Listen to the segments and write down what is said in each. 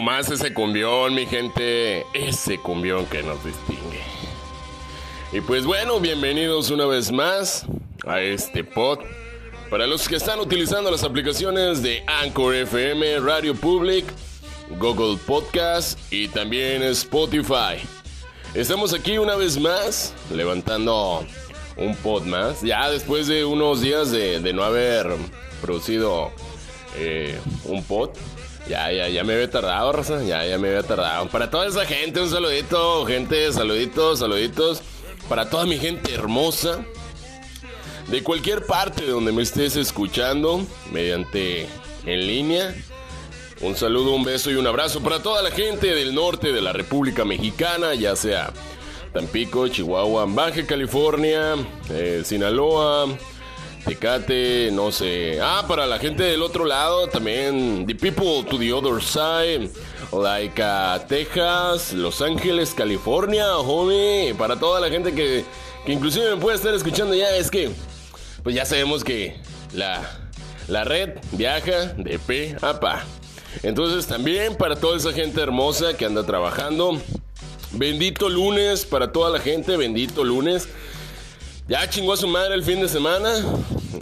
nomás ese cumbión, mi gente. Ese cumbión que nos distingue. Y pues bueno, bienvenidos una vez más a este pod. Para los que están utilizando las aplicaciones de Anchor FM, Radio Public, Google Podcast y también Spotify. Estamos aquí una vez más, levantando un pod más. Ya después de unos días de, no haber producido eh, un pod. Ya, ya, ya me había tardado, raza. Ya, ya me había tardado. Para toda esa gente, un saludito, gente, saluditos, saluditos. Para toda mi gente hermosa. De cualquier parte donde me estés escuchando, mediante en línea. Un saludo, un beso y un abrazo para toda la gente del norte de la República Mexicana, ya sea Tampico, Chihuahua, Baja California, eh, Sinaloa, Tecate, no sé. Ah, para la gente del otro lado también. The people to the other side. Like uh, Texas, Los Ángeles, California, homie. Para toda la gente que, que inclusive me puede estar escuchando ya, es que, pues ya sabemos que la, la red viaja de P a pa. Entonces también para toda esa gente hermosa que anda trabajando. Bendito lunes para toda la gente, bendito lunes. Ya chingó a su madre el fin de semana.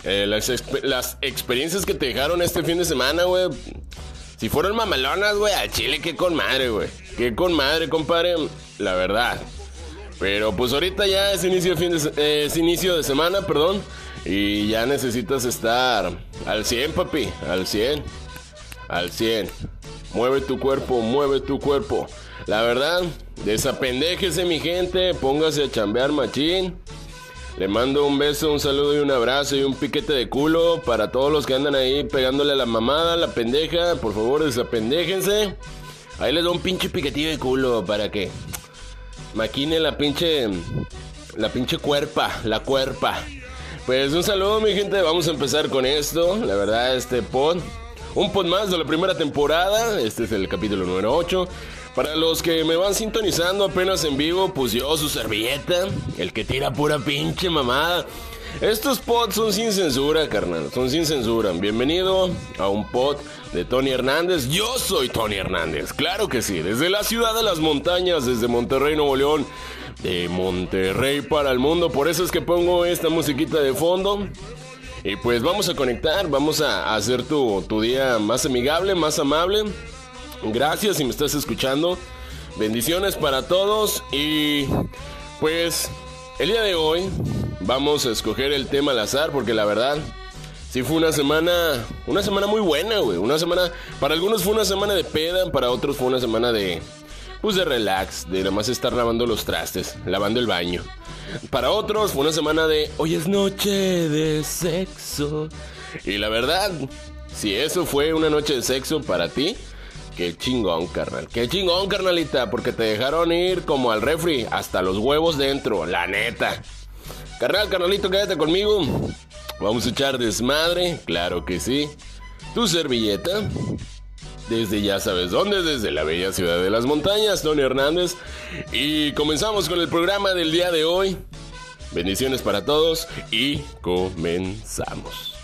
Eh, las, experiencias que te dejaron este fin de semana, güey. Si fueron mamalonas, güey, a Chile, qué con madre, güey. Qué con madre, compadre. La verdad. Pero pues ahorita ya es inicio de, fin eh, es inicio de semana, perdón. Y ya necesitas estar al 100, papi. Al 100. Al 100. Mueve tu cuerpo, mueve tu cuerpo. La verdad, desapendéjese mi gente. Póngase a chambear machín. Le mando un beso, un saludo y un abrazo y un piquete de culo para todos los que andan ahí pegándole a la mamada, la pendeja. Por favor, desapendéjense. Ahí les doy un pinche piquetillo de culo para que maquine la pinche. La pinche cuerpa, la cuerpa. Pues un saludo, mi gente. Vamos a empezar con esto. La verdad, este pod. Un pod más de la primera temporada. Este es el capítulo número 8. Para los que me van sintonizando apenas en vivo, pues yo, su servilleta, el que tira pura pinche mamada. Estos pods son sin censura, carnal, son sin censura. Bienvenido a un pod de Tony Hernández. Yo soy Tony Hernández, claro que sí, desde la ciudad de las montañas, desde Monterrey, Nuevo León, de Monterrey para el mundo. Por eso es que pongo esta musiquita de fondo. Y pues vamos a conectar, vamos a hacer tu, tu día más amigable, más amable. Gracias si me estás escuchando. Bendiciones para todos y pues el día de hoy vamos a escoger el tema al azar porque la verdad sí fue una semana, una semana muy buena, güey. Una semana, para algunos fue una semana de peda, para otros fue una semana de, pues de relax, de nada más estar lavando los trastes, lavando el baño. Para otros fue una semana de, hoy es noche de sexo. Y la verdad, si eso fue una noche de sexo para ti, Qué chingón, carnal. Qué chingón, carnalita, porque te dejaron ir como al refri, hasta los huevos dentro, la neta. Carnal, carnalito, quédate conmigo. Vamos a echar desmadre, claro que sí. Tu servilleta. Desde ya sabes dónde, desde la bella ciudad de las montañas, Tony Hernández. Y comenzamos con el programa del día de hoy. Bendiciones para todos y comenzamos.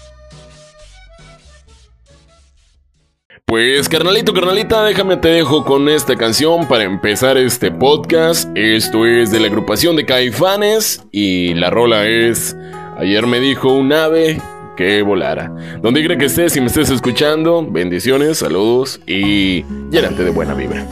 Pues carnalito, carnalita, déjame te dejo con esta canción para empezar este podcast. Esto es de la agrupación de Caifanes y la rola es Ayer me dijo un ave que volara. Donde quiera que estés, si me estés escuchando, bendiciones, saludos y llénate de buena vibra.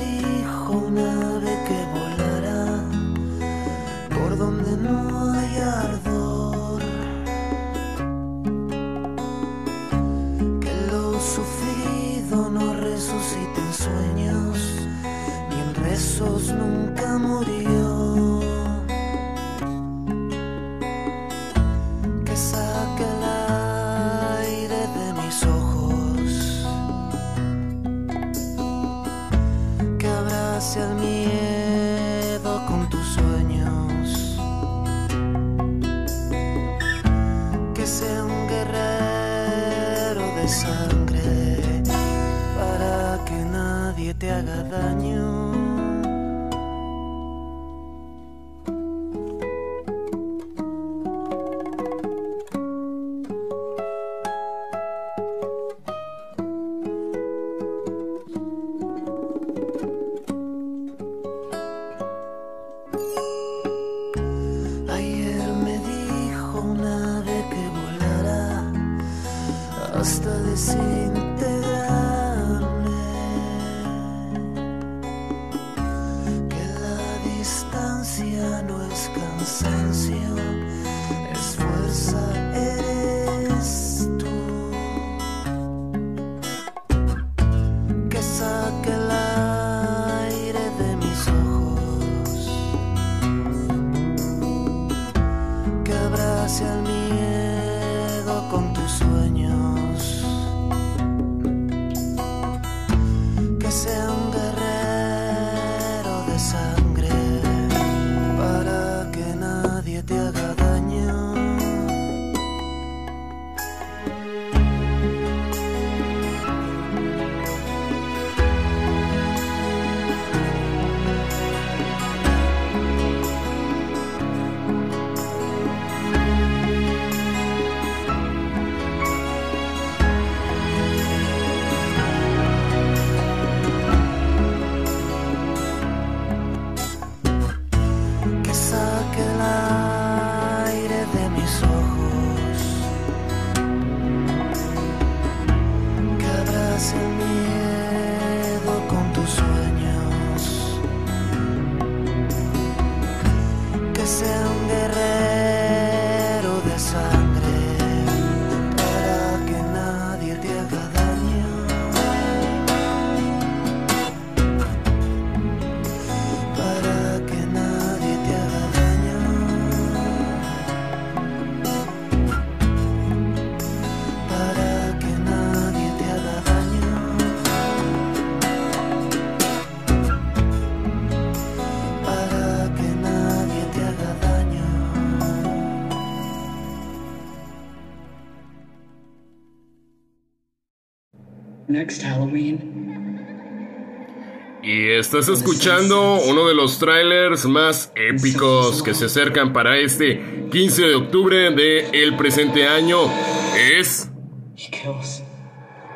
Y estás escuchando uno de los trailers más épicos que se acercan para este 15 de octubre de el presente año. Es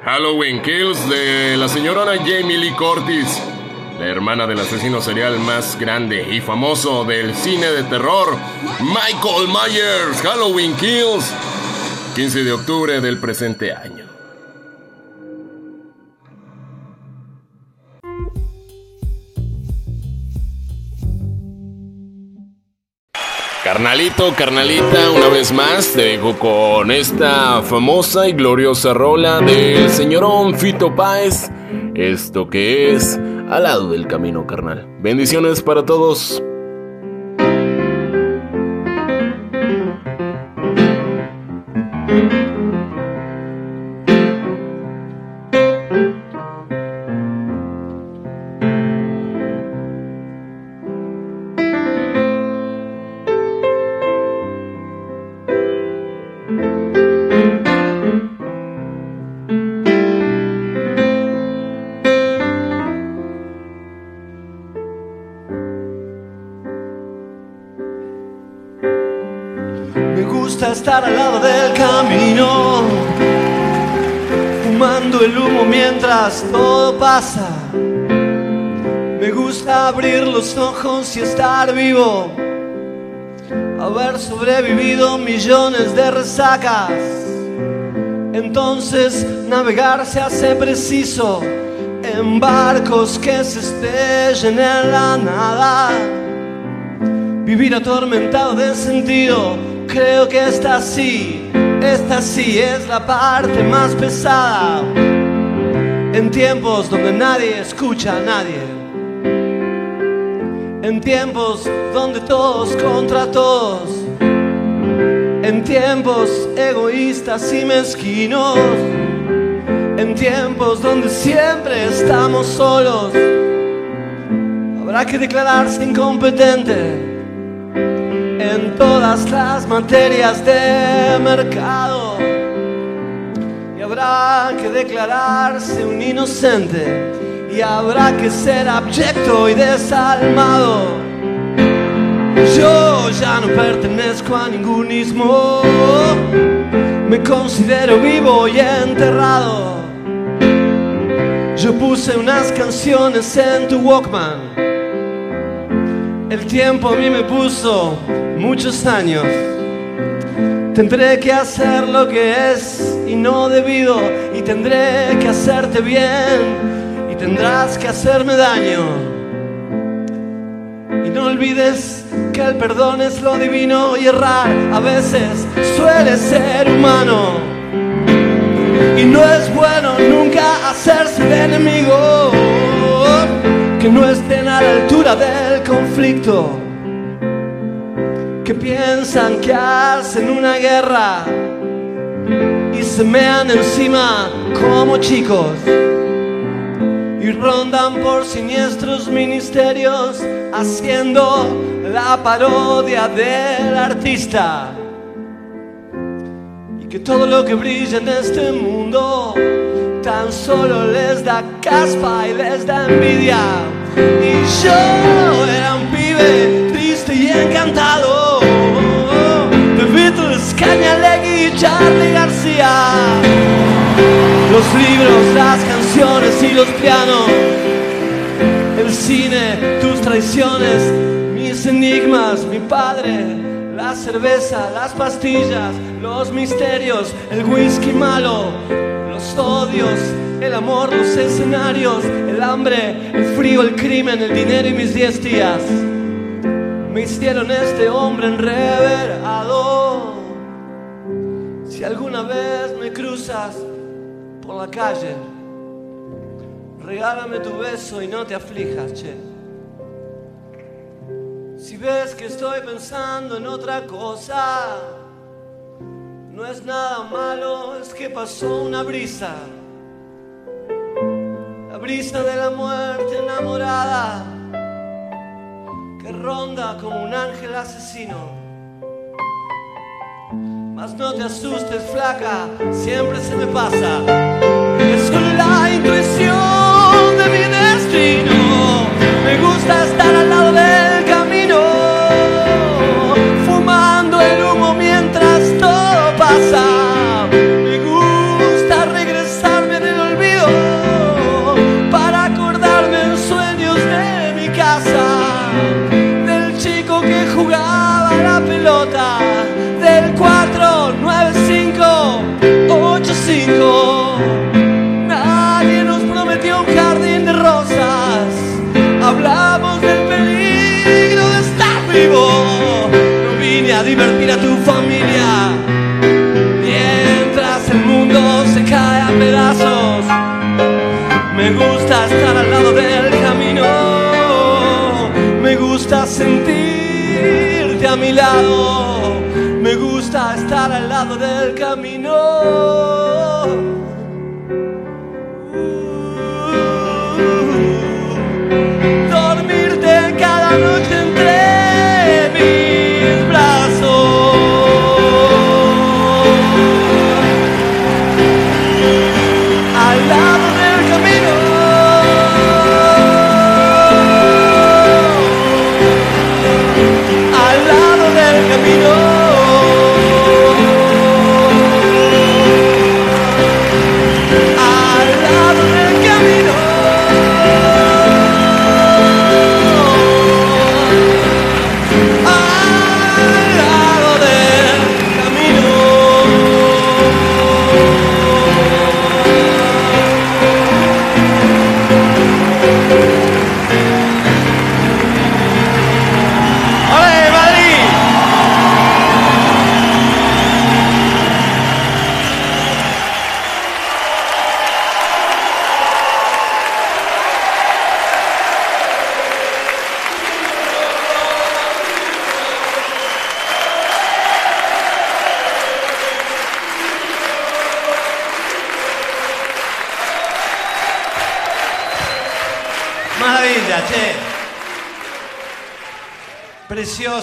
Halloween Kills de la señora Jamie Lee Curtis, la hermana del asesino serial más grande y famoso del cine de terror, Michael Myers. Halloween Kills, 15 de octubre del presente año. Carnalito, carnalita, una vez más te dejo con esta famosa y gloriosa rola del señorón Fito Páez. Esto que es al lado del camino, carnal. Bendiciones para todos. Y estar vivo, haber sobrevivido millones de resacas. Entonces navegar se hace preciso en barcos que se estrellen en la nada. Vivir atormentado de sentido Creo que esta sí, esta sí es la parte más pesada. En tiempos donde nadie escucha a nadie. En tiempos donde todos contra todos. En tiempos egoístas y mezquinos. En tiempos donde siempre estamos solos. Habrá que declararse incompetente en todas las materias de mercado y habrá que declararse un inocente y habrá que ser abyecto y desalmado. Yo ya no pertenezco a ningún ismo, me considero vivo y enterrado. Yo puse unas canciones en tu Walkman. El tiempo a mí me puso muchos años. Tendré que hacer lo que es y no debido, y tendré que hacerte bien, tendrás que hacerme daño. Y No olvides que el perdón es lo divino y errar a veces suele ser humano. Y no es bueno nunca hacerse de enemigo que no estén a la altura del conflicto, que piensan que hacen una guerra y se mean encima como chicos y rondan por siniestros ministerios haciendo la parodia del artista. Y que todo lo que brilla en este mundo tan solo les da caspa y les da envidia. Y yo era un pibe triste y encantado de Beatles, Cañalegui y Charlie García. Los libros, las canciones y los pianos, el cine, tus traiciones, mis enigmas, mi padre, la cerveza, las pastillas, los misterios, el whisky malo, los odios, el amor, los escenarios, el hambre, el frío, el crimen, el dinero y mis diez días. Me hicieron este hombre enreverado. Si alguna vez me cruzas por la calle, regálame tu beso y no te aflijas, che. Si ves que estoy pensando en otra cosa, no es nada malo, es que pasó una brisa. La brisa de la muerte enamorada que ronda como un ángel asesino. Mas no te asustes, flaca, siempre se me pasa. Gusta estar al lado del camino. Me gusta sentirte a mi lado. Me gusta estar al lado del camino.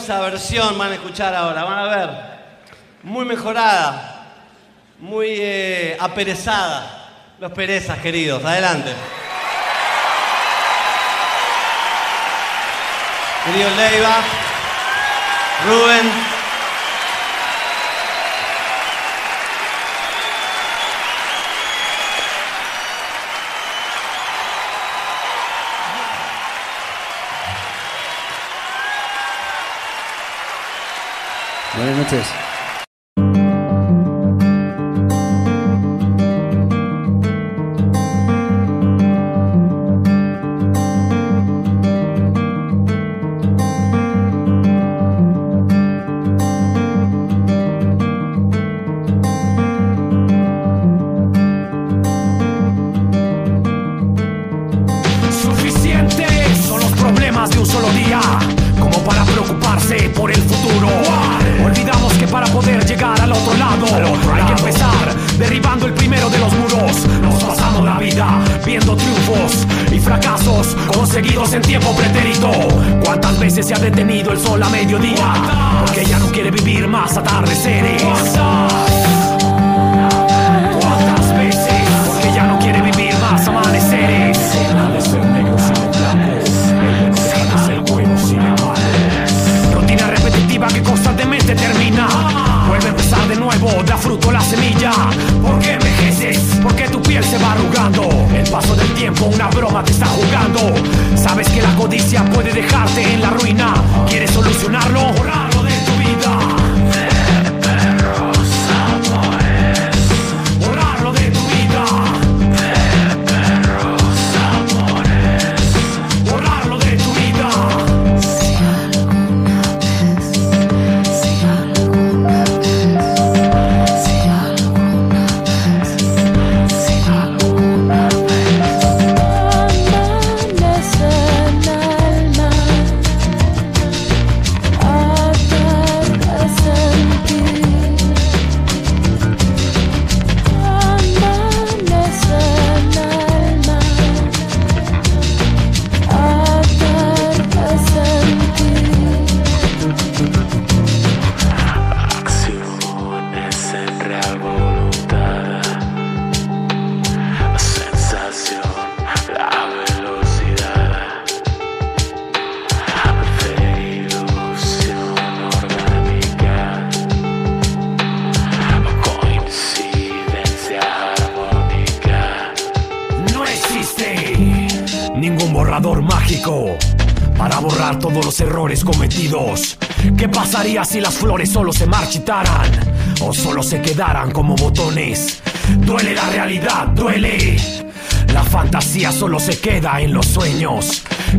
Preciosa versión van a escuchar ahora, van a ver. Muy mejorada, muy eh, aperezada. Los perezas, queridos. Adelante. Querido Leiva, Rubén. Buenas noches.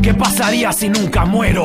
¿Qué pasaría si nunca muero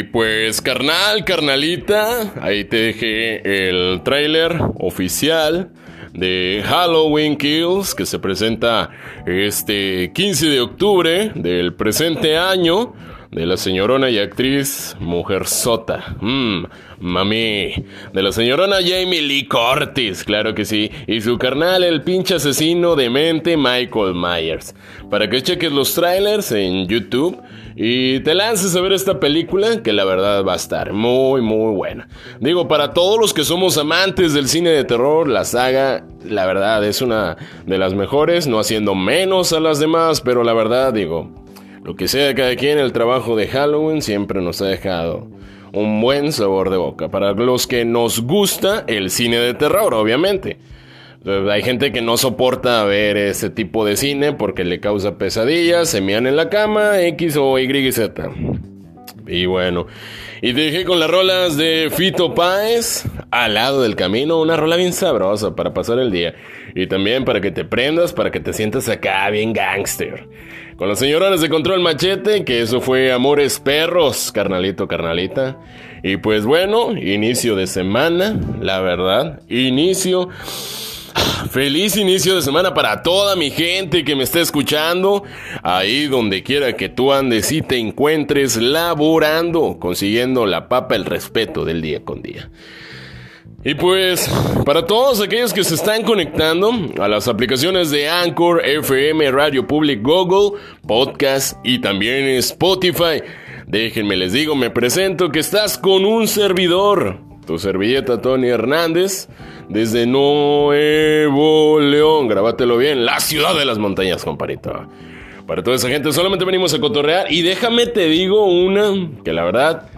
Y pues, carnal, carnalita, ahí te dejé el tráiler oficial de Halloween Kills que se presenta este 15 de octubre del presente año de la señorona y actriz Mujer Sota. Mmm, mami. De la señorona Jamie Lee Curtis, claro que sí. Y su carnal, el pinche asesino demente Michael Myers. Para que cheques los trailers en YouTube y te lances a ver esta película que la verdad va a estar muy muy buena. Digo, para todos los que somos amantes del cine de terror, la saga, la verdad es una de las mejores, no haciendo menos a las demás, pero la verdad digo, lo que sea cada quien, el trabajo de Halloween siempre nos ha dejado un buen sabor de boca. Para los que nos gusta el cine de terror, obviamente. Hay gente que no soporta ver ese tipo de cine porque le causa pesadillas, se mean en la cama, X o Y, Z. Y bueno, y te dejé con las rolas de Fito Páez al lado del camino, una rola bien sabrosa para pasar el día. Y también para que te prendas, para que te sientas acá bien gangster. Con los señorones de Control Machete, que eso fue Amores Perros, carnalito, carnalita. Y pues bueno, inicio de semana, la verdad, inicio Feliz inicio de semana para toda mi gente que me está escuchando. Ahí donde quiera que tú andes y te encuentres laborando, consiguiendo la papa, el respeto del día con día. Y pues, para todos aquellos que se están conectando a las aplicaciones de Anchor, FM, Radio Public, Google, Podcast y también Spotify, déjenme les digo, me presento que estás con un servidor, tu servilleta Tony Hernández, desde Nuevo León, grábatelo bien, la ciudad de las montañas, comparito. Para toda esa gente solamente venimos a cotorrear y déjame te digo una que la verdad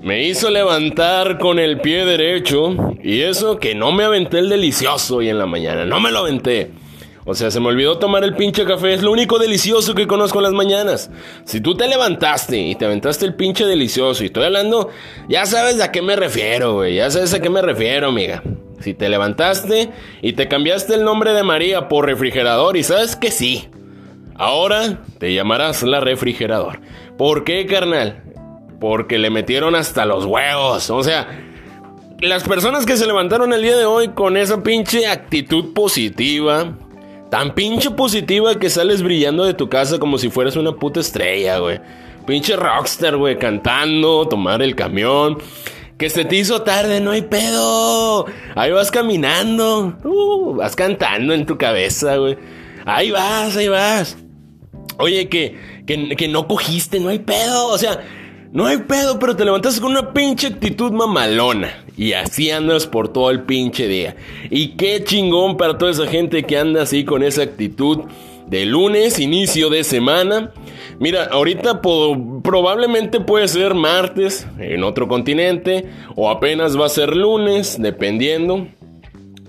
me hizo levantar con el pie derecho y eso que no me aventé el delicioso hoy en la mañana, no me lo aventé. O sea, se me olvidó tomar el pinche café, es lo único delicioso que conozco en las mañanas. Si tú te levantaste y te aventaste el pinche delicioso y estoy hablando, ya sabes a qué me refiero, güey, ya sabes a qué me refiero, amiga. Si te levantaste y te cambiaste el nombre de María por refrigerador y sabes que sí. Ahora te llamarás la refrigerador. ¿Por qué, carnal? Porque le metieron hasta los huevos. O sea, las personas que se levantaron el día de hoy con esa pinche actitud positiva, tan pinche positiva que sales brillando de tu casa como si fueras una puta estrella, güey. Pinche rockstar, güey, cantando, tomar el camión. Que se te hizo tarde, no hay pedo. Ahí vas caminando, uh, vas cantando en tu cabeza, güey. Ahí vas, ahí vas. Oye, que, que, que no cogiste, no hay pedo. O sea, no hay pedo, pero te levantaste con una pinche actitud mamalona. Y así andas por todo el pinche día. Y qué chingón para toda esa gente que anda así con esa actitud de lunes, inicio de semana. Mira, ahorita probablemente puede ser martes en otro continente. O apenas va a ser lunes, dependiendo.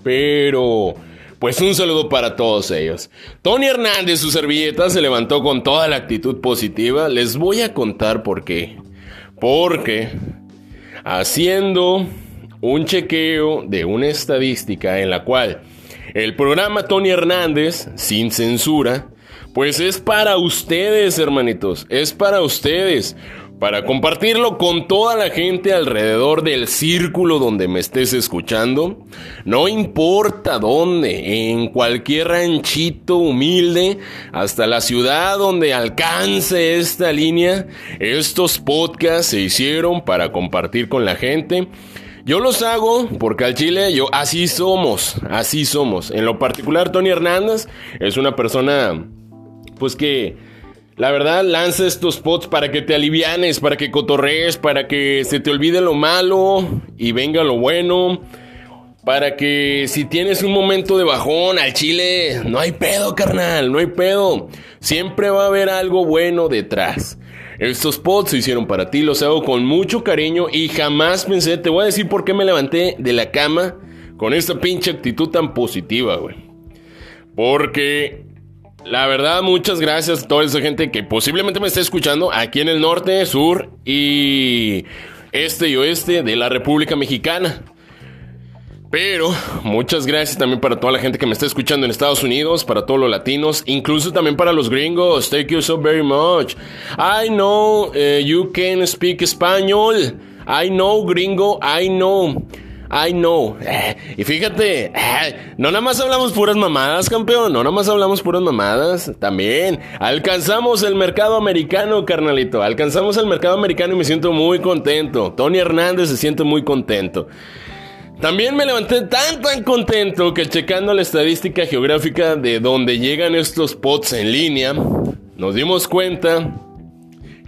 Pero... Pues un saludo para todos ellos. Tony Hernández, su servilleta, se levantó con toda la actitud positiva. Les voy a contar por qué. Porque haciendo un chequeo de una estadística en la cual el programa Tony Hernández, sin censura, pues es para ustedes, hermanitos, es para ustedes, para compartirlo con toda la gente alrededor del círculo donde me estés escuchando, no importa dónde, en cualquier ranchito humilde, hasta la ciudad donde alcance esta línea, estos podcasts se hicieron para compartir con la gente. Yo los hago porque al Chile, yo así somos, así somos. En lo particular, Tony Hernández es una persona, pues que, la verdad, lanza estos spots para que te alivianes, para que cotorrees, para que se te olvide lo malo y venga lo bueno. Para que si tienes un momento de bajón al chile, no hay pedo, carnal, no hay pedo. Siempre va a haber algo bueno detrás. Estos pods se hicieron para ti, los hago con mucho cariño y jamás pensé, te voy a decir por qué me levanté de la cama con esta pinche actitud tan positiva, güey. Porque la verdad, muchas gracias a toda esa gente que posiblemente me esté escuchando aquí en el norte, sur y este y oeste de la República Mexicana. Pero muchas gracias también para toda la gente que me está escuchando en Estados Unidos, para todos los latinos, incluso también para los gringos. Thank you so very much. I know eh, you can speak español. I know gringo, I know. I know. Y fíjate, no nada más hablamos puras mamadas, campeón. No nada más hablamos puras mamadas. También alcanzamos el mercado americano, carnalito. Alcanzamos el mercado americano y me siento muy contento. Tony Hernández se siente muy contento. También me levanté tan tan contento que checando la estadística geográfica de donde llegan estos pods en línea, nos dimos cuenta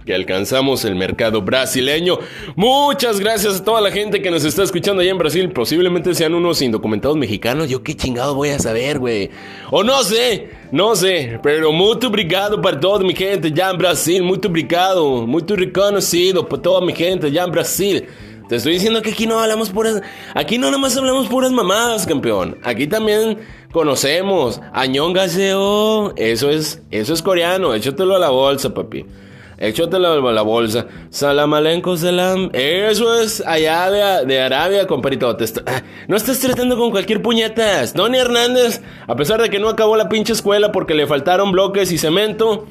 que alcanzamos el mercado brasileño. Muchas gracias a toda la gente que nos está escuchando allá en Brasil. Posiblemente sean unos indocumentados mexicanos. Yo qué chingado voy a saber, güey. O no sé, no sé. Pero muy obrigado para toda mi gente allá en Brasil. Muy obrigado, muy reconocido por toda mi gente allá en Brasil. Te estoy diciendo que aquí no hablamos puras. Aquí no nada más hablamos puras mamadas, campeón. Aquí también conocemos. Añón Gaseo. Eso es, eso es coreano. Échatelo a la bolsa, papi. Échatelo a la bolsa. Salamalenko salam. Eso es allá de, de Arabia, comparito. Te est- ah, no estás tratando con cualquier puñetas. Tony Hernández, a pesar de que no acabó la pinche escuela porque le faltaron bloques y cemento.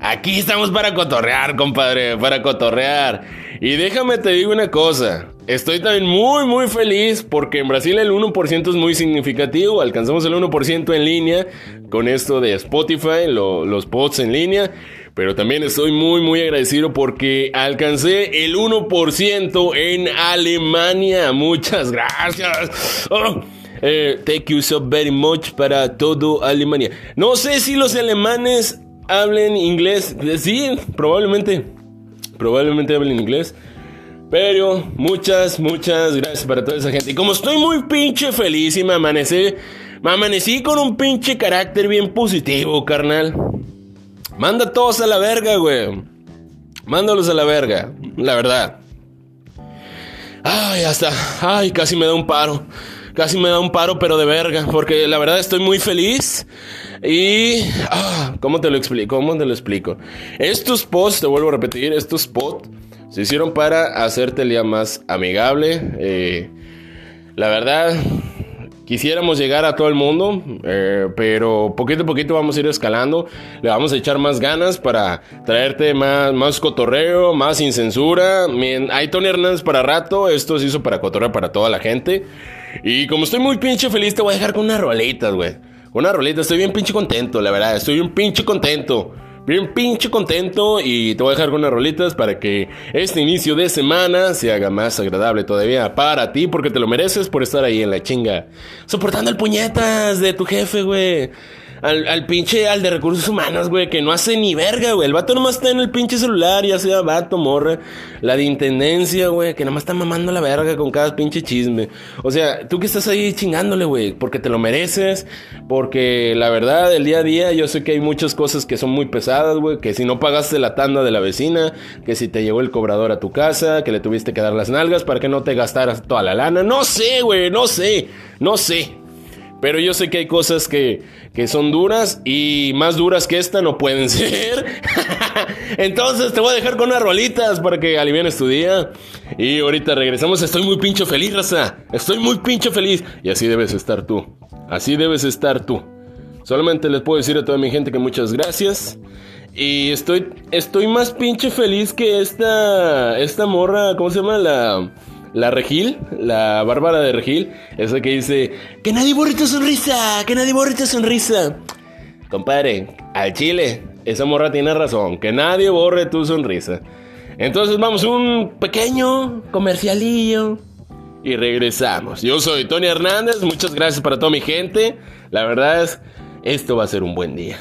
Aquí estamos para cotorrear, compadre, para cotorrear. Y déjame te digo una cosa. estoy también muy, muy feliz porque en Brasil el 1% es muy significativo. Alcanzamos el 1% en línea con esto de Spotify, lo- los pods en línea. Pero también estoy muy, muy agradecido porque alcancé el 1% en Alemania. Muchas gracias. Oh, eh, thank you so very much para todo Alemania. No sé si los alemanes hablen inglés. Sí, probablemente. Probablemente hablen inglés. Pero muchas, muchas gracias para toda esa gente. Y como estoy muy pinche feliz y me amanecí, me amanecí con un pinche carácter bien positivo, carnal. Manda todos a la verga, güey. Mándalos a la verga, la verdad. Ay, hasta, ay, casi me da un paro. Casi me da un paro, pero de verga. Porque la verdad estoy muy feliz. Y, ah, ¿cómo te lo explico? ¿Cómo te lo explico? Estos posts, te vuelvo a repetir, estos posts se hicieron para hacerte el día más amigable. Eh, la verdad, quisiéramos llegar a todo el mundo, eh, pero poquito a poquito vamos a ir escalando. Le vamos a echar más ganas para traerte más, más cotorreo, más sin censura. Hay Tony Hernández para rato, esto se hizo para cotorreo para toda la gente. Y como estoy muy pinche feliz, te voy a dejar con unas rolitas, güey. Una rolita, estoy bien pinche contento, la verdad, estoy bien pinche contento. Bien pinche contento y te voy a dejar con unas rolitas para que este inicio de semana se haga más agradable todavía para ti porque te lo mereces por estar ahí en la chinga. Soportando el puñetas de tu jefe, güey. Al, al pinche, al de recursos humanos, güey, que no hace ni verga, güey. El vato nomás está en el pinche celular, ya sea vato, morra. La de intendencia, güey, que nomás está mamando la verga con cada pinche chisme. O sea, tú que estás ahí chingándole, güey, porque te lo mereces. Porque la verdad, el día a día, yo sé que hay muchas cosas que son muy pesadas, güey. Que si no pagaste la tanda de la vecina, que si te llegó el cobrador a tu casa, que le tuviste que dar las nalgas para que no te gastaras toda la lana. No sé, güey, no sé, no sé. Pero yo sé que hay cosas que, que son duras y más duras que esta no pueden ser. Entonces te voy a dejar con unas rolitas para que alivienes tu día. Y ahorita regresamos. Estoy muy pincho feliz, raza. Estoy muy pincho feliz. Y así debes estar tú. Así debes estar tú. Solamente les puedo decir a toda mi gente que muchas gracias. Y estoy, estoy más pinche feliz que esta, esta morra, ¿cómo se llama? La, la Regil, la Bárbara de Regil. Esa que dice, que nadie borre tu sonrisa, que nadie borre tu sonrisa. Compadre, al chile, esa morra tiene razón, que nadie borre tu sonrisa. Entonces vamos un pequeño comercialillo y regresamos. Yo soy Tony Hernández, muchas gracias para toda mi gente. La verdad es, esto va a ser un buen día.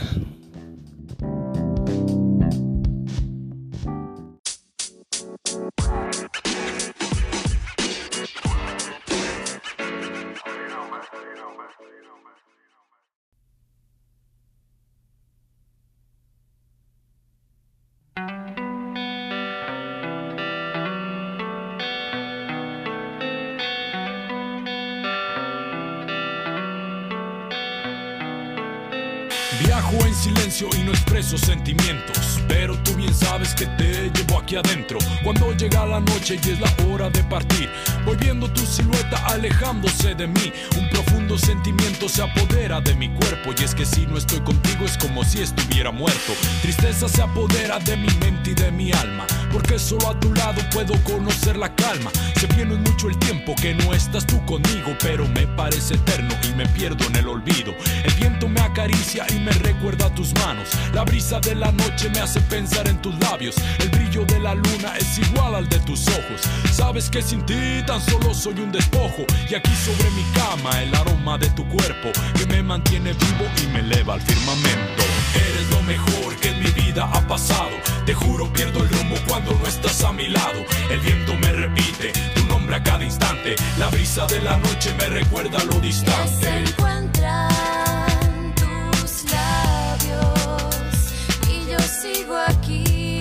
Viajo en silencio y no expreso sentimientos, pero tú bien sabes que te llevo aquí adentro. Cuando llega la noche y es la hora de partir, voy viendo tu silueta alejándose de mí. Un profundo sentimiento se apodera de mi cuerpo y es que si no estoy contigo es como si estuviera muerto. Tristeza se apodera de mi mente y de mi alma, porque solo a tu lado puedo conocer la calma. Se viene mucho el tiempo que no estás tú conmigo, pero me parece eterno y me pierdo en el olvido. El viento me acaricia y me recuerda tus manos. La brisa de la noche me hace pensar en tus labios. El brillo de la luna es igual al de tus ojos. Sabes que sin ti tan solo soy un despojo. Y aquí sobre mi cama el aroma de tu cuerpo que me mantiene vivo y me eleva al firmamento. Eres lo mejor que en mi vida ha pasado. Te juro pierdo el rumbo cuando no estás a mi lado. El viento me repite tu nombre a cada instante. La brisa de la noche me recuerda lo Se distante. encuentran tus labios y yo sigo aquí.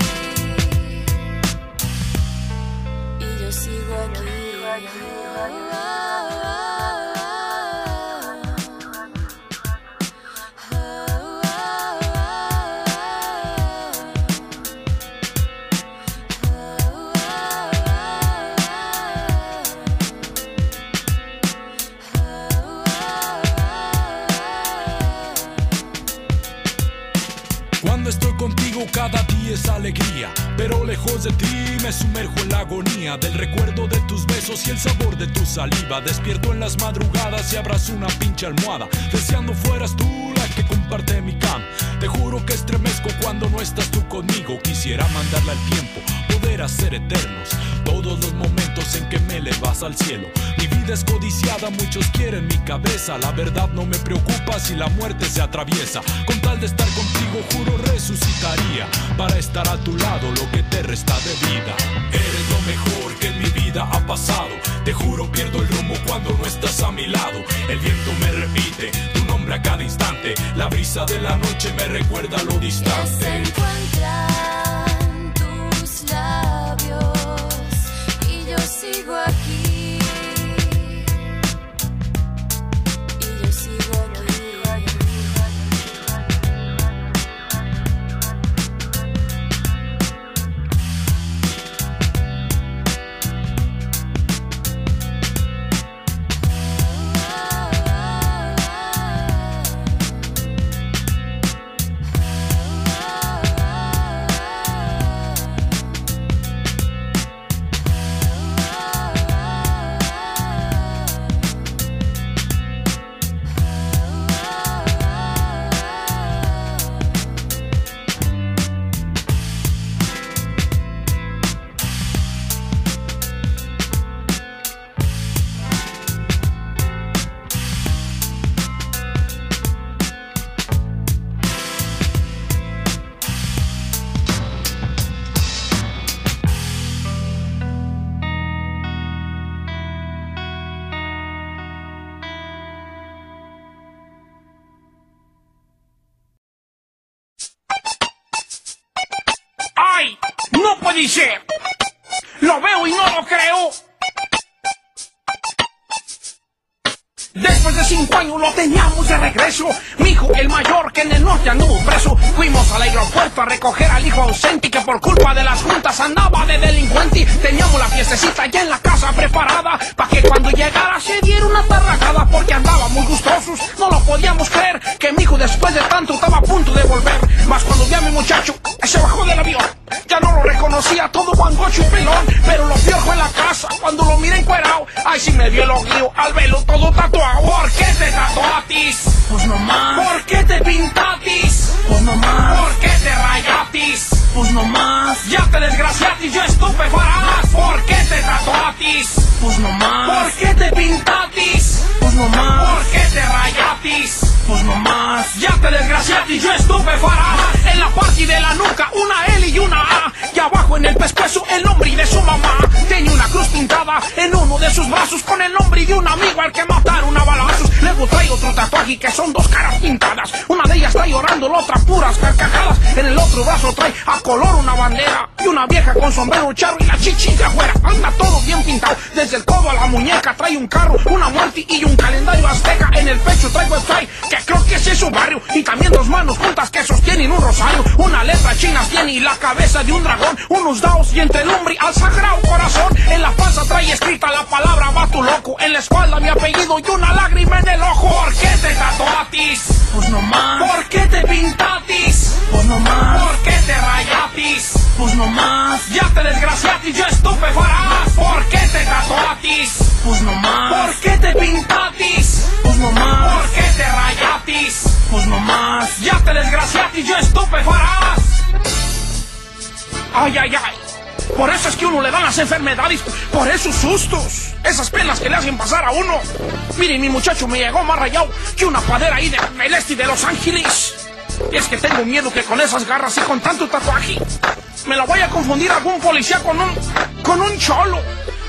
Y yo sigo Cuando estoy contigo cada es alegría, pero lejos de ti me sumerjo en la agonía del recuerdo de tus besos y el sabor de tu saliva. Despierto en las madrugadas y abrazo una pinche almohada, deseando fueras tú la que comparte mi cama. Te juro que estremezco cuando no estás tú conmigo. Quisiera mandarle al tiempo, poder hacer eternos todos los momentos en que me elevas al cielo. Mi vida es codiciada, muchos quieren mi cabeza. La verdad no me preocupa si la muerte se atraviesa. Con tal de estar contigo, juro resucitaría para estar a tu lado lo que te resta de vida. Eres lo mejor que en mi vida ha pasado. Te juro, pierdo el rumbo cuando no estás a mi lado. El viento me repite tu nombre a cada instante. La brisa de la noche me recuerda lo distante. encuentran tus labios y yo sigo aquí. Fiestecita ya en la casa preparada. Pa' que cuando llegara se diera una tarragada porque andábamos gustosos. No lo podíamos creer que mi hijo después de tanto estaba a punto de volver. Más cuando vi a mi muchacho, se bajó del avión. Ya no lo reconocía todo guangocho y pelón. Pero lo peor fue en la casa cuando lo miré encuerado. Ay, si me dio el ojío al velo todo tatuado. ¿Por qué te tatuatis? Pues no más. ¿Por qué te pintatis? Pues no más. ¿Por qué te rayatis? Pues no más. Ya te desgraciatis, yo estupe farás. ¿Por qué te tatuatis? Pues no más. ¿Por qué te pintatis? Pues no más. ¿Por qué te rayatis? Pues no más. Ya te desgraciatis, yo estupe farás. En la parte de la nuca, una L y una A. Y abajo en el pescuezo, el nombre de su mamá. Tenía una cruz pintada en uno de sus brazos con el nombre de un amigo al que mataron a balazos. Luego trae otro tatuaje que son dos caras pintadas. Una de ellas está llorando, la otra puras carcajadas. En el otro brazo trae a color una bandera y una vieja con sombrero charro y la chichi de afuera. Anda todo bien pintado, desde el codo a la muñeca trae un carro, una muerte y un calendario azteca. En el pecho trae website que creo que ese es su barrio y también dos manos juntas que sostienen un rosario. Una letra china tiene y la cabeza de un dragón, unos daos y entre el hombre al sagrado corazón. En la panza trae escrita la palabra va tu loco, en la espalda mi apellido y una lágrima el ojo. ¿Por qué te tatuatis? Pues no más. ¿Por qué te pintatis? Pues no más. ¿Por qué te rayatis? Pues no más. Ya te desgraciatis, yo estupe farás. ¿Por qué te tatuatis? Pues no más. ¿Por qué te pintatis? Pues no más. ¿Por qué te rayatis? Pues no más. Ya te desgraciatis, yo estupe farás. Ay, ay, ay. Por eso es que uno le dan las enfermedades, por esos sustos, esas penas que le hacen pasar a uno. Miren, mi muchacho me llegó más rayado que una padera ahí de, del este de Los Ángeles. Y es que tengo miedo que con esas garras y con tanto tatuaje me la vaya a confundir algún policía con un, con un cholo.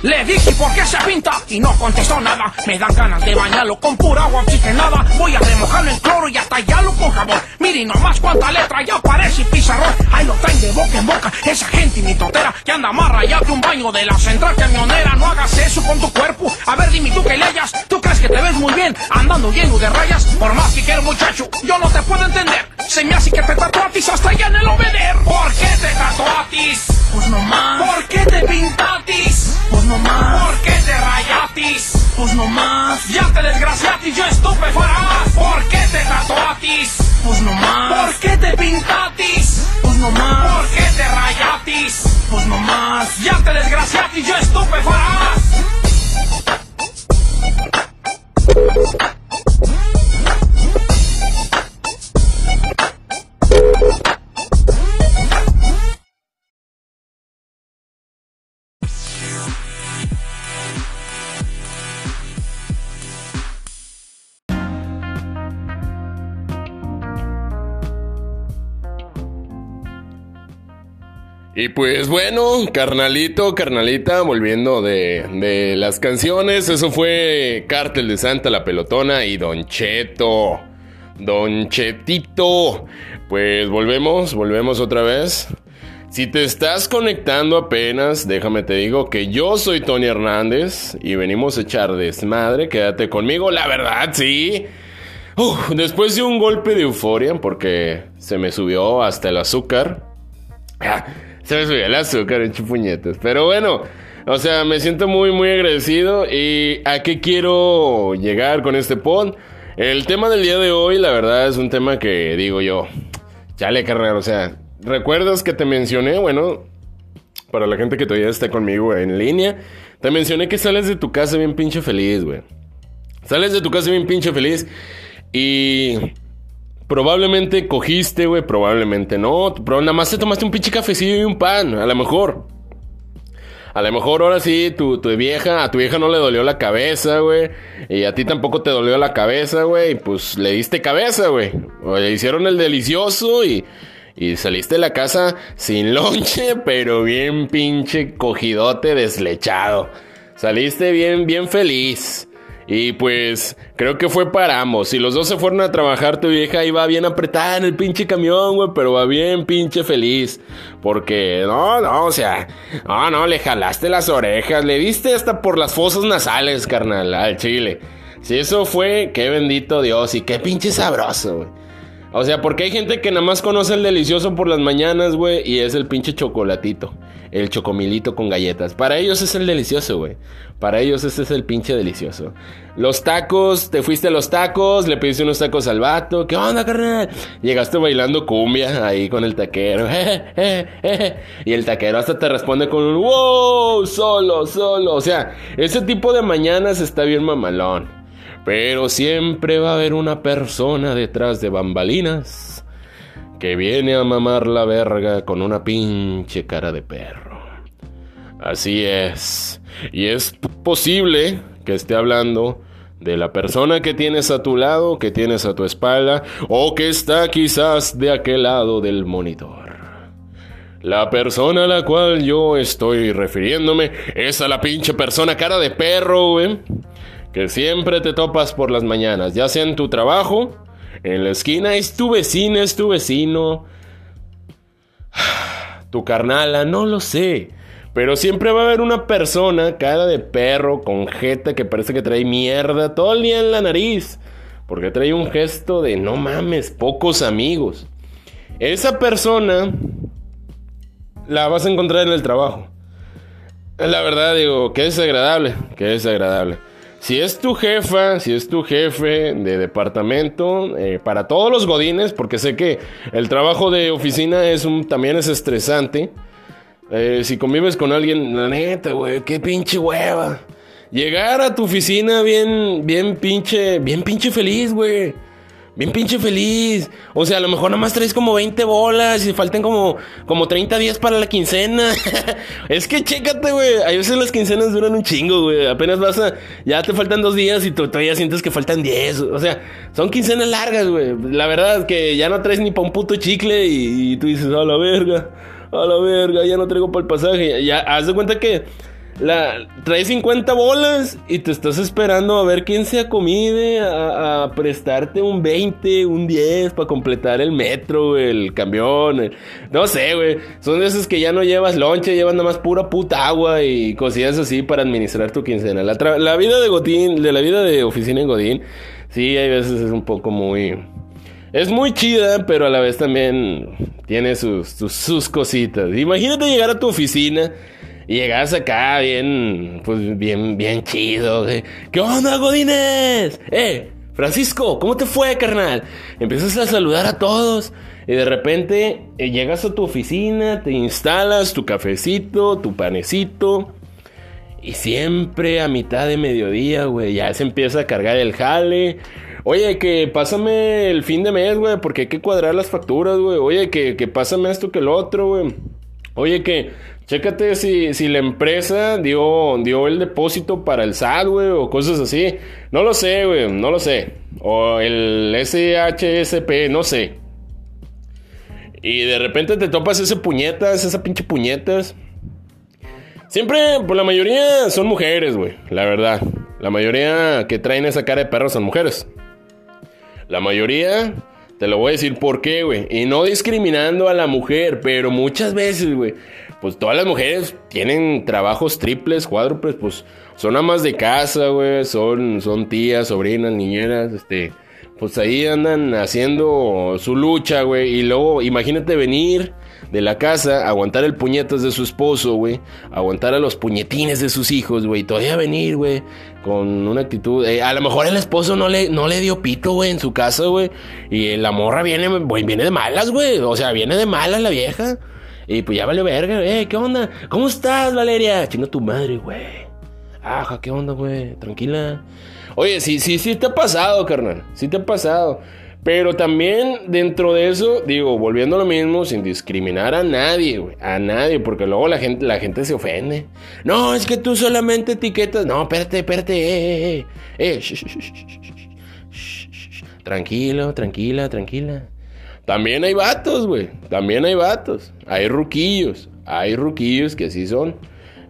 Le dije por qué se pinta y no contestó nada. Me dan ganas de bañarlo con pura agua oxigenada. Voy a remojarlo en cloro y a tallarlo con jabón. Miren nomás cuánta letra ya parece pizarrón. Ahí lo traen de boca en boca. Esa gente ni totera que anda más rayado que un baño de la central camionera. No hagas eso con tu cuerpo. A ver, dime tú que leyas. ¿Tú crees que te ves muy bien andando lleno de rayas? Por más que quiero muchacho, yo no te puedo entender. Se me hace que te tatuatis hasta allá en el obeder. ¿Por qué te tatuatis? Pues no más. ¿Por qué te pintatis? Pues no más. ¿Por qué te rayatis? Pues no más. Ya te desgraciatis, yo estupe farás. ¿Por qué te tatuatis? Pues no más. ¿Por qué te pintatis? Pues no más. ¿Por qué te rayatis? Pues más, ya te desgraciaste y yo estupefarás. Y pues bueno, carnalito, carnalita, volviendo de, de las canciones, eso fue Cártel de Santa, La Pelotona y Don Cheto. Don Chetito. Pues volvemos, volvemos otra vez. Si te estás conectando apenas, déjame te digo que yo soy Tony Hernández y venimos a echar desmadre, quédate conmigo, la verdad, sí. Después de un golpe de euforia, porque se me subió hasta el azúcar. Se me subió el azúcar en puñetas. Pero bueno, o sea, me siento muy, muy agradecido. ¿Y a qué quiero llegar con este pod? El tema del día de hoy, la verdad, es un tema que digo yo. Chale, carnal, o sea, ¿recuerdas que te mencioné? Bueno, para la gente que todavía está conmigo en línea, te mencioné que sales de tu casa bien pinche feliz, güey. Sales de tu casa bien pinche feliz y probablemente cogiste, güey, probablemente no, pero nada más te tomaste un pinche cafecillo y un pan, a lo mejor. A lo mejor ahora sí, tu, tu vieja, a tu vieja no le dolió la cabeza, güey. Y a ti tampoco te dolió la cabeza, güey. Y pues le diste cabeza, güey. Le hicieron el delicioso y, y saliste de la casa sin lonche, pero bien pinche cogidote deslechado. Saliste bien, bien feliz. Y pues creo que fue para ambos. Si los dos se fueron a trabajar, tu vieja iba bien apretada en el pinche camión, güey, pero va bien pinche feliz. Porque, no, no, o sea, no, no, le jalaste las orejas, le diste hasta por las fosas nasales, carnal, al chile. Si eso fue, qué bendito Dios y qué pinche sabroso, güey. O sea, porque hay gente que nada más conoce el delicioso por las mañanas, güey, y es el pinche chocolatito. El chocomilito con galletas. Para ellos es el delicioso, güey. Para ellos ese es el pinche delicioso. Los tacos, te fuiste a los tacos, le pediste unos tacos al vato. ¿Qué onda, carnal? Llegaste bailando cumbia ahí con el taquero. y el taquero hasta te responde con un wow, solo, solo. O sea, ese tipo de mañanas está bien mamalón. Pero siempre va a haber una persona detrás de bambalinas que viene a mamar la verga con una pinche cara de perro. Así es. Y es posible que esté hablando de la persona que tienes a tu lado, que tienes a tu espalda, o que está quizás de aquel lado del monitor. La persona a la cual yo estoy refiriéndome es a la pinche persona cara de perro, güey que siempre te topas por las mañanas, ya sea en tu trabajo, en la esquina, es tu vecina, es tu vecino, tu carnala, no lo sé. Pero siempre va a haber una persona, cara de perro, con jeta que parece que trae mierda todo el día en la nariz. Porque trae un gesto de no mames, pocos amigos. Esa persona la vas a encontrar en el trabajo. La verdad, digo, que es agradable, que es agradable. Si es tu jefa, si es tu jefe de departamento, eh, para todos los godines, porque sé que el trabajo de oficina es un, también es estresante. Eh, si convives con alguien, la neta, güey, qué pinche hueva. Llegar a tu oficina bien, bien pinche, bien pinche feliz, güey. Bien pinche feliz. O sea, a lo mejor nada más traes como 20 bolas y faltan como, como 30 días para la quincena. es que chécate, güey. A veces las quincenas duran un chingo, güey. Apenas vas a... Ya te faltan dos días y todavía sientes que faltan 10. O sea, son quincenas largas, güey. La verdad es que ya no traes ni pa' un puto chicle y, y tú dices, a la verga. A la verga, ya no traigo para el pasaje. Ya, haz de cuenta que... La, traes 50 bolas y te estás esperando a ver quién se acomide a, a prestarte un 20, un 10 para completar el metro, el camión. no sé, güey. Son de que ya no llevas lonche, llevas nada más pura puta agua y cosillas así para administrar tu quincena. La vida de Godín, de la vida de oficina en Godín, sí, hay veces es un poco muy. Es muy chida, pero a la vez también tiene sus, sus, sus cositas. Imagínate llegar a tu oficina y llegas acá bien, pues bien, bien chido. ¿Qué onda, Godines? Eh, Francisco, ¿cómo te fue, carnal? Empiezas a saludar a todos. Y de repente eh, llegas a tu oficina, te instalas tu cafecito, tu panecito. Y siempre a mitad de mediodía, güey, ya se empieza a cargar el jale. Oye, que pásame el fin de mes, güey, porque hay que cuadrar las facturas, güey. Oye, que, que pásame esto que lo otro, güey. Oye, que chécate si, si la empresa dio, dio el depósito para el SAT, güey, o cosas así. No lo sé, güey, no lo sé. O el SHSP, no sé. Y de repente te topas ese puñetas, esa pinche puñetas. Siempre, pues la mayoría son mujeres, güey, la verdad. La mayoría que traen esa cara de perro son mujeres. La mayoría, te lo voy a decir por qué, güey. Y no discriminando a la mujer, pero muchas veces, güey. Pues todas las mujeres tienen trabajos triples, cuádruples, pues son amas de casa, güey. Son, son tías, sobrinas, niñeras, este. Pues ahí andan haciendo su lucha, güey. Y luego, imagínate venir de la casa, aguantar el puñetas de su esposo, güey. Aguantar a los puñetines de sus hijos, güey. Todavía venir, güey. Con una actitud. eh, a lo mejor el esposo no le, no le dio pito, güey, en su casa, güey. Y la morra viene, güey, viene de malas, güey. O sea, viene de malas la vieja. Y pues ya vale verga, eh, ¿qué onda? ¿Cómo estás, Valeria? Chinga tu madre, güey. Ajá, ¿qué onda, güey? Tranquila. Oye, sí, sí, sí te ha pasado, carnal. Sí te ha pasado. Pero también dentro de eso, digo, volviendo a lo mismo, sin discriminar a nadie, güey. A nadie, porque luego la gente, la gente se ofende. No, es que tú solamente etiquetas. No, espérate, espérate, eh, eh, eh. eh sh, sh, sh, sh, sh, sh. Tranquilo, tranquila, tranquila. También hay vatos, güey. También hay vatos. Hay ruquillos. Hay ruquillos que sí son.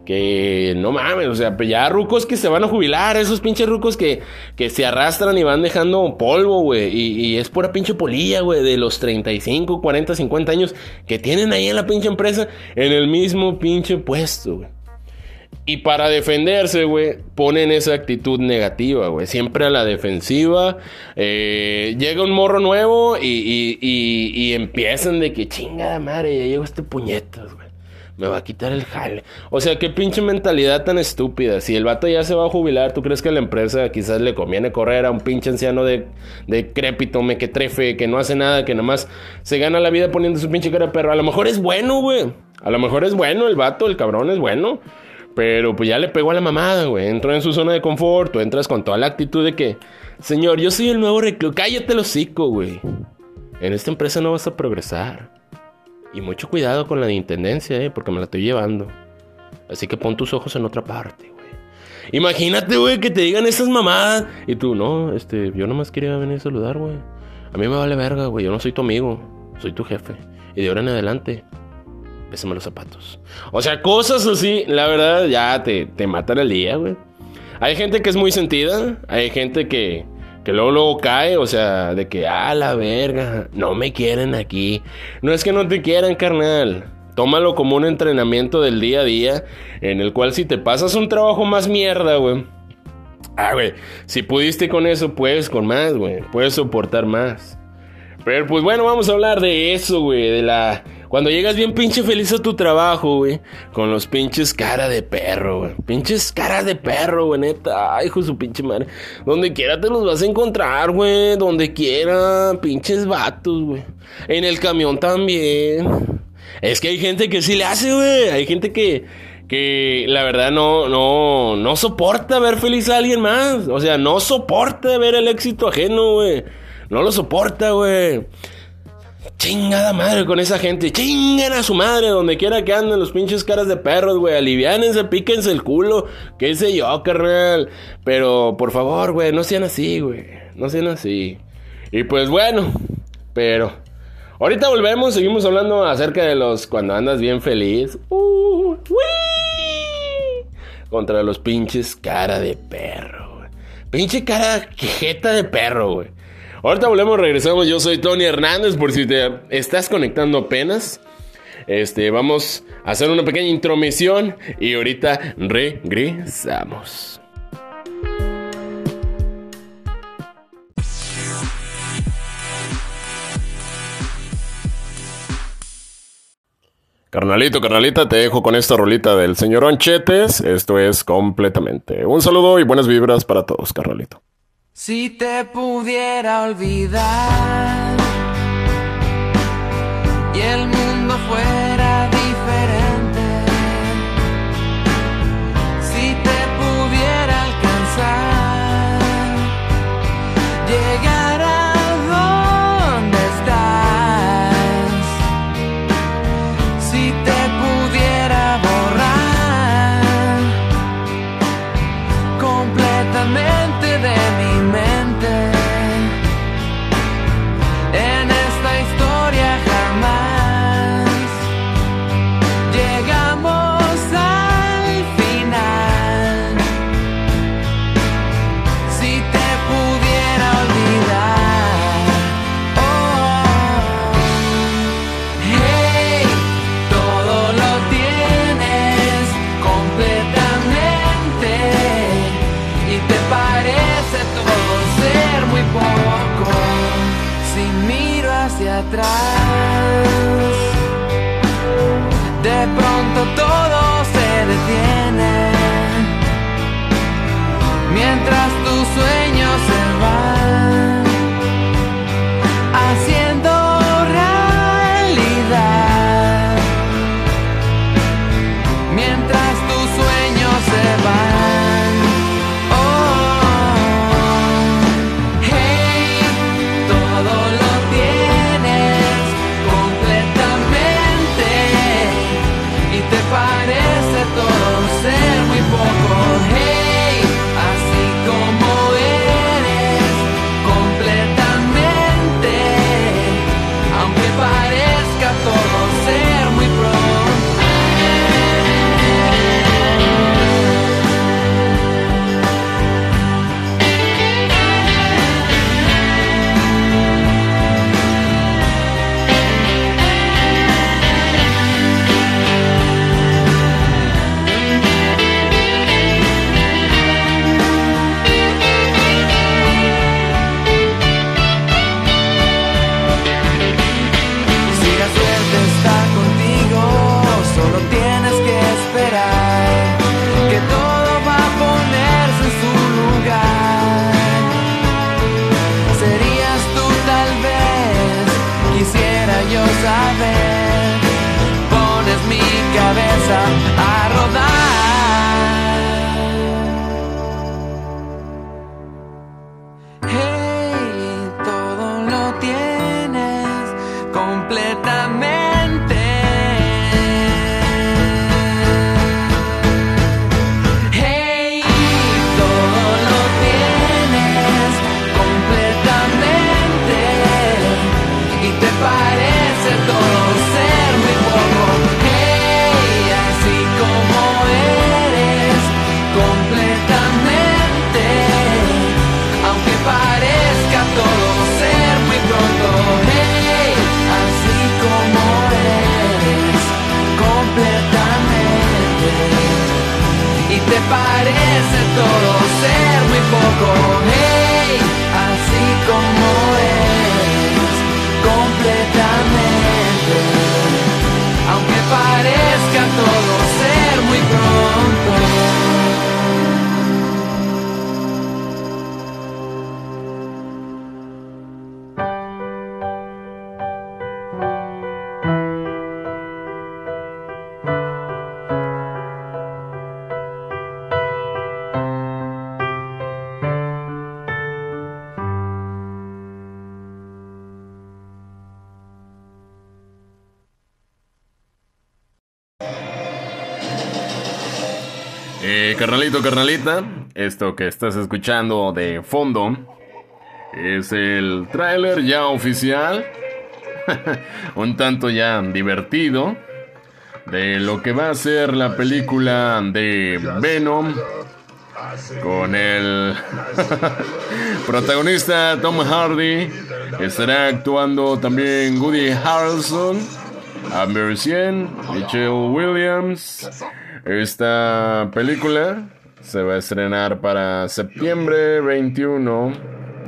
Que no mames, o sea, pues ya rucos que se van a jubilar, esos pinches rucos que, que se arrastran y van dejando polvo, güey. Y, y es pura pinche polilla, güey, de los 35, 40, 50 años que tienen ahí en la pinche empresa en el mismo pinche puesto, güey. Y para defenderse, güey, ponen esa actitud negativa, güey. Siempre a la defensiva. Eh, llega un morro nuevo y, y, y, empiezan de que chingada madre, ya llegó este puñetas, güey. Me va a quitar el jale. O sea, qué pinche mentalidad tan estúpida. Si el vato ya se va a jubilar, ¿tú crees que a la empresa quizás le conviene correr a un pinche anciano de, de crépito, mequetrefe, que no hace nada, que nomás se gana la vida poniendo su pinche cara de perro? A lo mejor es bueno, güey. A lo mejor es bueno el vato, el cabrón es bueno. Pero pues ya le pegó a la mamada, güey. Entró en su zona de confort. Tú entras con toda la actitud de que, señor, yo soy el nuevo recluso. Cállate el hocico, güey. En esta empresa no vas a progresar. Y mucho cuidado con la de intendencia, eh, porque me la estoy llevando. Así que pon tus ojos en otra parte, güey. Imagínate, güey, que te digan esas mamadas. Y tú, no, este, yo nomás quería venir a saludar, güey. A mí me vale verga, güey. Yo no soy tu amigo. Soy tu jefe. Y de ahora en adelante, bésame los zapatos. O sea, cosas así, la verdad, ya te, te matan el día, güey. Hay gente que es muy sentida. Hay gente que, que luego, luego cae, o sea, de que, ah, la verga, no me quieren aquí. No es que no te quieran, carnal. Tómalo como un entrenamiento del día a día, en el cual si te pasas un trabajo más mierda, güey. Ah, güey, si pudiste con eso, puedes con más, güey. Puedes soportar más. Pero pues bueno, vamos a hablar de eso, güey, de la... Cuando llegas bien pinche feliz a tu trabajo, güey. Con los pinches cara de perro, güey. Pinches cara de perro, güey, neta. Ay, hijo de su pinche madre. Donde quiera te los vas a encontrar, güey. Donde quiera. Pinches vatos, güey. En el camión también. Es que hay gente que sí le hace, güey. Hay gente que, que la verdad no, no, no soporta ver feliz a alguien más. O sea, no soporta ver el éxito ajeno, güey. No lo soporta, güey. Chingada madre con esa gente. Chingan a su madre donde quiera que anden los pinches caras de perros, güey. Aliviánense, píquense el culo. Qué sé yo, carnal. Pero, por favor, güey, no sean así, güey. No sean así. Y pues bueno, pero... Ahorita volvemos, seguimos hablando acerca de los cuando andas bien feliz. Uh, uy, contra los pinches cara de perro, güey. Pinche cara quejeta de perro, güey. Ahorita volvemos, regresamos. Yo soy Tony Hernández, por si te estás conectando apenas. Este, vamos a hacer una pequeña intromisión y ahorita regresamos. Carnalito, carnalita, te dejo con esta rolita del señor Anchetes. Esto es completamente. Un saludo y buenas vibras para todos, carnalito. Si te pudiera olvidar y el mundo fuera carnalita, esto que estás escuchando de fondo es el tráiler ya oficial, un tanto ya divertido, de lo que va a ser la película de Venom con el protagonista Tom Hardy. Estará actuando también Woody Harrelson, Amber Cien, Michelle Williams. Esta película se va a estrenar para septiembre 21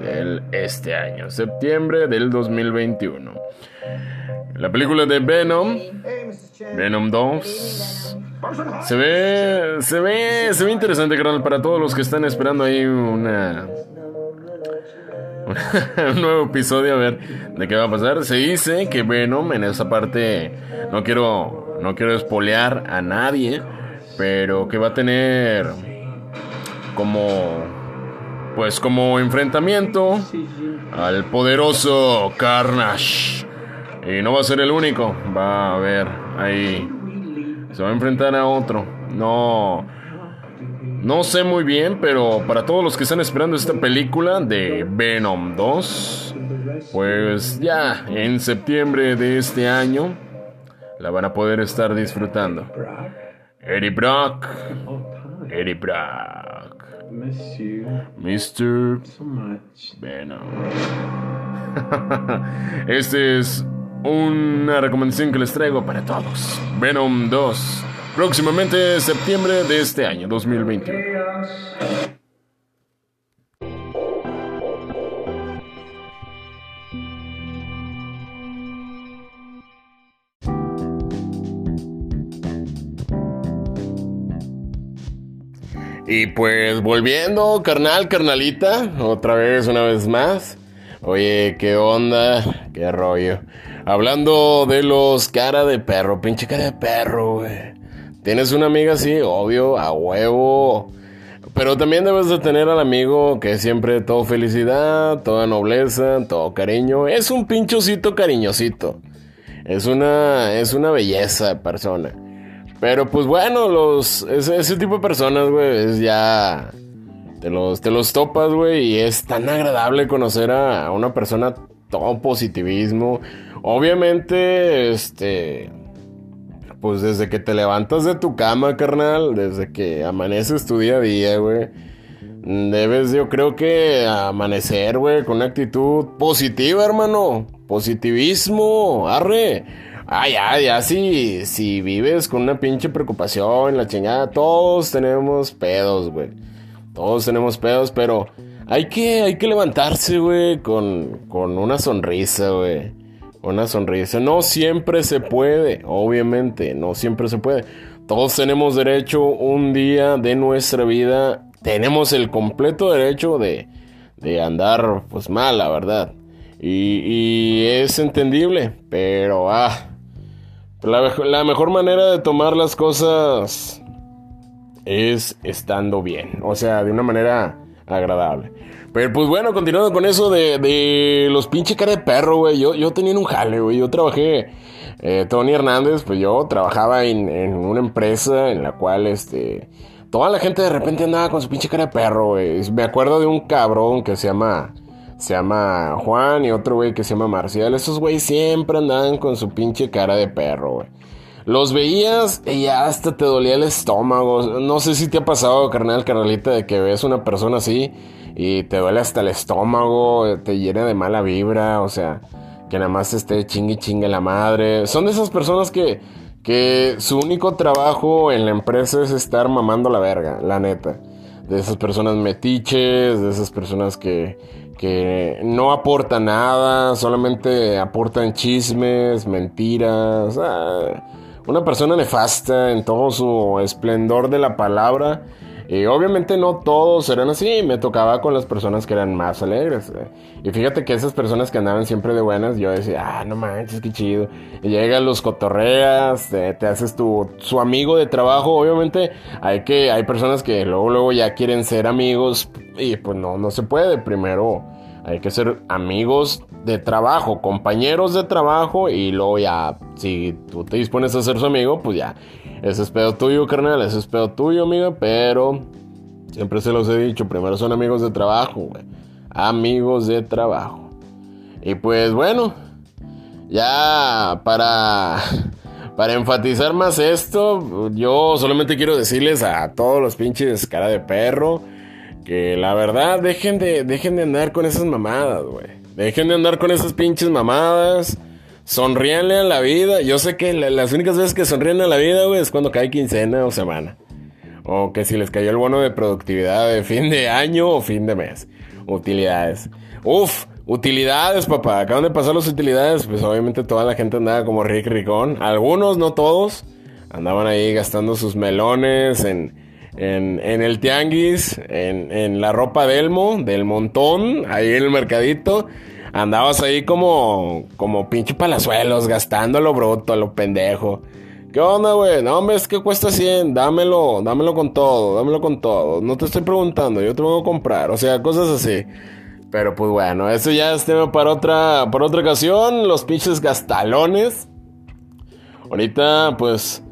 del este año, septiembre del 2021. La película de Venom, Venom 2, se ve, se ve, se ve interesante, carnal, para todos los que están esperando ahí una, un nuevo episodio a ver de qué va a pasar. Se dice que Venom en esa parte no quiero no quiero espolear a nadie, pero que va a tener como pues como enfrentamiento al poderoso Carnage. Y no va a ser el único, va a haber ahí se va a enfrentar a otro. No no sé muy bien, pero para todos los que están esperando esta película de Venom 2, pues ya en septiembre de este año la van a poder estar disfrutando. Eddie Brock, Eddie Brock, Mr. Venom. Este es una recomendación que les traigo para todos. Venom 2. Próximamente septiembre de este año 2021. Y pues volviendo, carnal, carnalita, otra vez, una vez más. Oye, ¿qué onda? ¿Qué rollo? Hablando de los cara de perro, pinche cara de perro, güey. Tienes una amiga así, obvio, a huevo. Pero también debes de tener al amigo que siempre todo felicidad, toda nobleza, todo cariño. Es un pinchocito cariñosito. Es una, es una belleza de persona. Pero pues bueno, los, ese, tipo de personas, güey, es ya... Te los, te los topas, güey, y es tan agradable conocer a, a una persona todo positivismo. Obviamente, este... Pues desde que te levantas de tu cama, carnal, desde que amaneces tu día a día, güey. Debes, yo creo que amanecer, güey, con una actitud positiva, hermano. Positivismo, arre. Ah, ya, ya, si, si vives con una pinche preocupación, la chingada, todos tenemos pedos, güey. Todos tenemos pedos, pero hay que, hay que levantarse, güey, con, con una sonrisa, güey. Una sonrisa. No siempre se puede, obviamente, no siempre se puede. Todos tenemos derecho un día de nuestra vida, tenemos el completo derecho de, de andar, pues mal, la verdad. Y, y es entendible, pero ah, la, mejo- la mejor manera de tomar las cosas es estando bien, o sea, de una manera agradable. Pero pues bueno, continuando con eso de, de los pinche cara de perro, güey. Yo, yo tenía un jale, güey. Yo trabajé, eh, Tony Hernández, pues yo trabajaba en, en una empresa en la cual, este, toda la gente de repente andaba con su pinche cara de perro, güey. Me acuerdo de un cabrón que se llama, se llama Juan y otro güey que se llama Marcial. Esos güeyes siempre andaban con su pinche cara de perro, güey. Los veías y hasta te dolía el estómago. No sé si te ha pasado, carnal, carnalita, de que ves una persona así y te duele hasta el estómago, te llena de mala vibra, o sea, que nada más esté chingue chingue la madre. Son de esas personas que, que su único trabajo en la empresa es estar mamando la verga, la neta. De esas personas metiches, de esas personas que, que no aportan nada, solamente aportan chismes, mentiras. ah, una persona nefasta en todo su esplendor de la palabra. Y obviamente no todos eran así, me tocaba con las personas que eran más alegres. eh. Y fíjate que esas personas que andaban siempre de buenas, yo decía, ah, no manches, qué chido. Y llegas, los cotorreas, te, te haces tu, su amigo de trabajo. Obviamente hay que, hay personas que luego, luego ya quieren ser amigos y pues no, no se puede. Primero hay que ser amigos de trabajo, compañeros de trabajo y luego ya, si tú te dispones a ser su amigo, pues ya, ese es pedo tuyo, carnal, ese es pedo tuyo, amiga, pero siempre se los he dicho, primero son amigos de trabajo, amigos de trabajo. Y pues bueno, ya para, para enfatizar más esto, yo solamente quiero decirles a todos los pinches cara de perro, que la verdad, dejen de, dejen de andar con esas mamadas, güey. Dejen de andar con esas pinches mamadas. Sonríanle a la vida. Yo sé que la- las únicas veces que sonríen a la vida, güey, es cuando cae quincena o semana. O que si les cayó el bono de productividad de fin de año o fin de mes. Utilidades. Uf, utilidades, papá. Acaban de pasar las utilidades. Pues obviamente toda la gente andaba como Rick Ricón. Algunos, no todos. Andaban ahí gastando sus melones en, en, en el tianguis, en, en la ropa Delmo, del montón, ahí en el mercadito. Andabas ahí como, como pinche palazuelos, gastando lo bruto, lo pendejo. ¿Qué onda, güey? No, hombre, es que cuesta 100. Dámelo, dámelo con todo, dámelo con todo. No te estoy preguntando, yo te voy a comprar. O sea, cosas así. Pero pues bueno, eso ya es tema para otra, para otra ocasión. Los pinches gastalones. Ahorita, pues.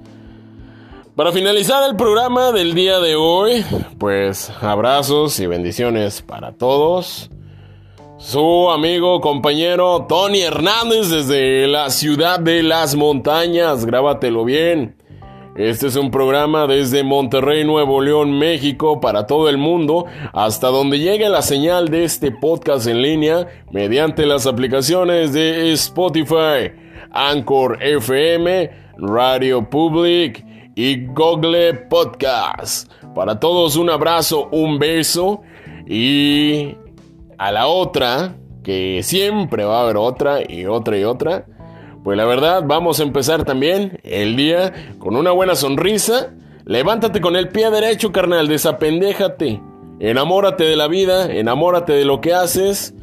Para finalizar el programa del día de hoy, pues abrazos y bendiciones para todos. Su amigo, compañero Tony Hernández desde la ciudad de las montañas. Grábatelo bien. Este es un programa desde Monterrey, Nuevo León, México, para todo el mundo, hasta donde llegue la señal de este podcast en línea mediante las aplicaciones de Spotify, Anchor FM, Radio Public y Google Podcast. Para todos un abrazo, un beso y a la otra, que siempre va a haber otra y otra y otra. Pues la verdad, vamos a empezar también el día con una buena sonrisa. Levántate con el pie derecho, carnal, desapendéjate. Enamórate de la vida, enamórate de lo que haces.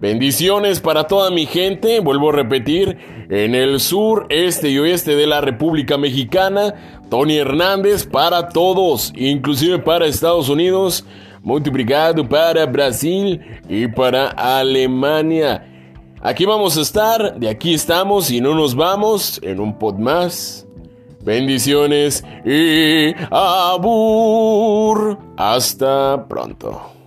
Bendiciones para toda mi gente, vuelvo a repetir, en el sur, este y oeste de la República Mexicana, Tony Hernández para todos, inclusive para Estados Unidos, multiplicado para Brasil y para Alemania. Aquí vamos a estar, de aquí estamos y no nos vamos en un pod más. Bendiciones y abur. Hasta pronto.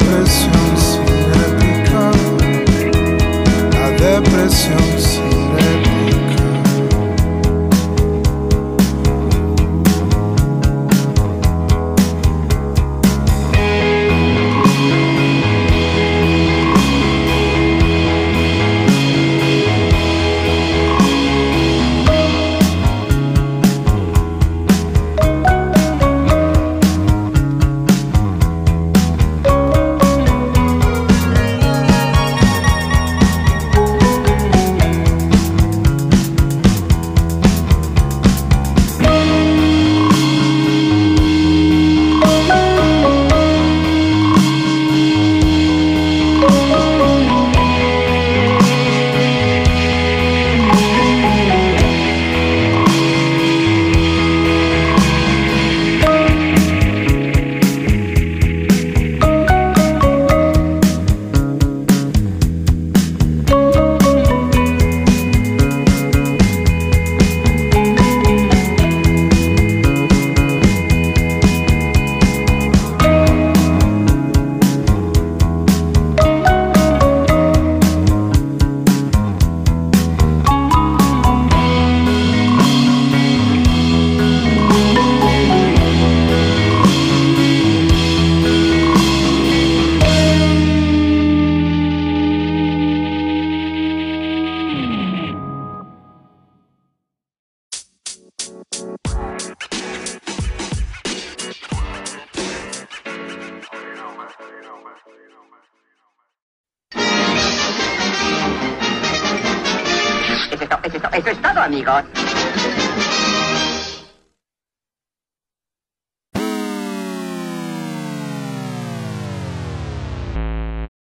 Es